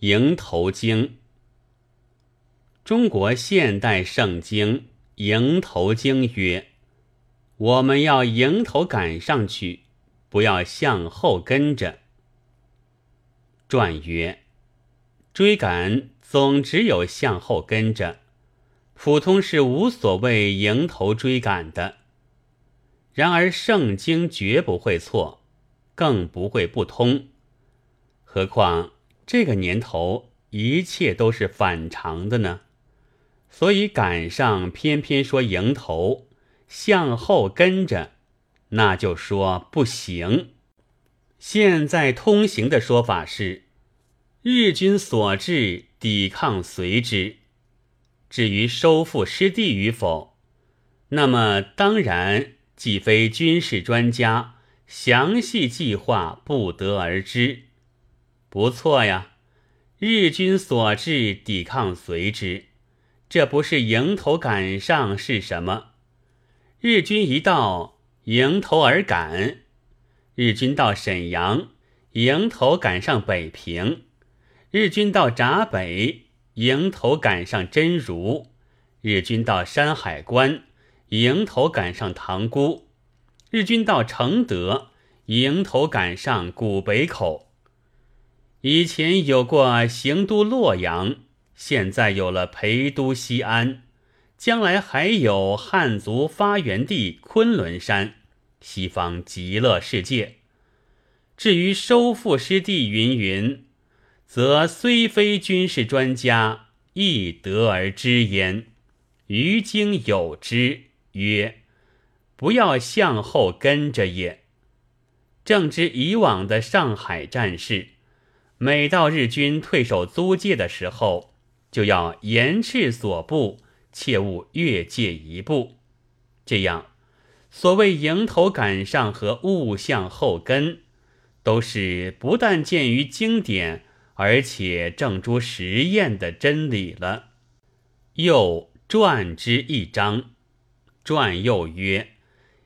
迎头经》，中国现代圣经《迎头经》曰：“我们要迎头赶上去，不要向后跟着。”传曰：“追赶总只有向后跟着，普通是无所谓迎头追赶的。然而圣经绝不会错，更不会不通。何况？”这个年头，一切都是反常的呢，所以赶上偏偏说迎头向后跟着，那就说不行。现在通行的说法是，日军所至，抵抗随之。至于收复失地与否，那么当然既非军事专家，详细计划不得而知。不错呀，日军所至，抵抗随之，这不是迎头赶上是什么？日军一到，迎头而赶。日军到沈阳，迎头赶上北平；日军到闸北，迎头赶上真如；日军到山海关，迎头赶上塘沽；日军到承德，迎头赶上古北口。以前有过行都洛阳，现在有了陪都西安，将来还有汉族发源地昆仑山，西方极乐世界。至于收复失地云云，则虽非军事专家，亦得而知焉。于经有之，曰：不要向后跟着也。正知以往的上海战事。每到日军退守租界的时候，就要严斥所部，切勿越界一步。这样，所谓迎头赶上和勿向后跟，都是不但见于经典，而且正诸实验的真理了。又传之一章，传又曰：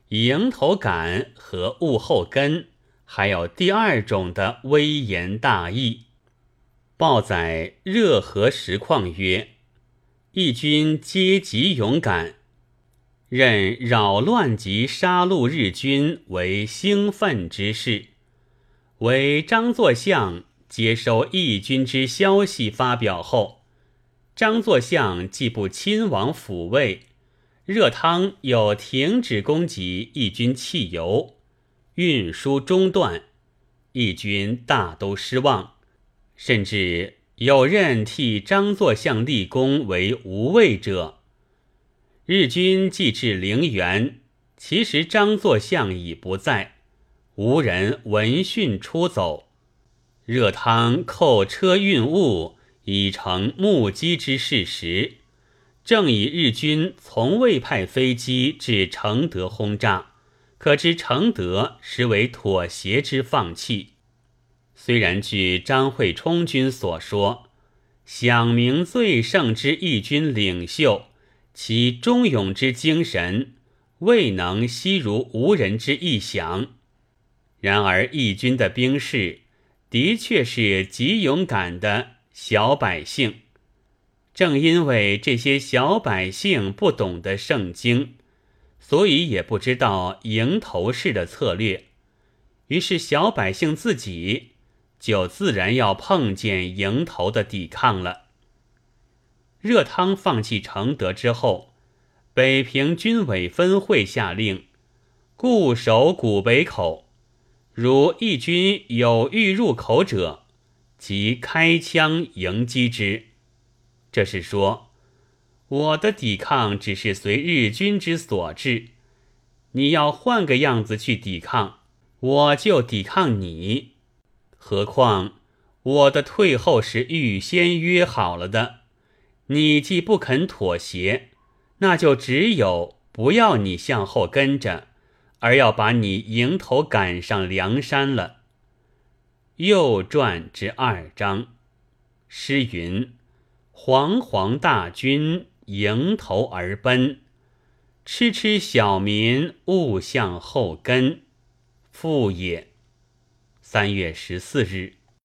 迎头赶和勿后跟。还有第二种的微言大义，报载热河实况曰：义军皆极勇敢，任扰乱及杀戮日军为兴奋之事。为张作相接收义军之消息发表后，张作相既不亲往抚慰，热汤又停止供给义军汽油。运输中断，义军大都失望，甚至有任替张作相立功为无畏者。日军既至陵园，其实张作相已不在，无人闻讯出走。热汤扣车运物，已成目击之事实。正以日军从未派飞机至承德轰炸。可知承德实为妥协之放弃。虽然据张惠冲军所说，响明最盛之义军领袖，其忠勇之精神未能悉如无人之意想。然而义军的兵士的确是极勇敢的小百姓。正因为这些小百姓不懂得圣经。所以也不知道迎头式的策略，于是小百姓自己就自然要碰见迎头的抵抗了。热汤放弃承德之后，北平军委分会下令固守古北口，如义军有欲入口者，即开枪迎击之。这是说。我的抵抗只是随日军之所至，你要换个样子去抵抗，我就抵抗你。何况我的退后是预先约好了的，你既不肯妥协，那就只有不要你向后跟着，而要把你迎头赶上梁山了。右传之二章，诗云：“煌煌大军。”迎头而奔，痴痴小民勿向后跟，父也。三月十四日。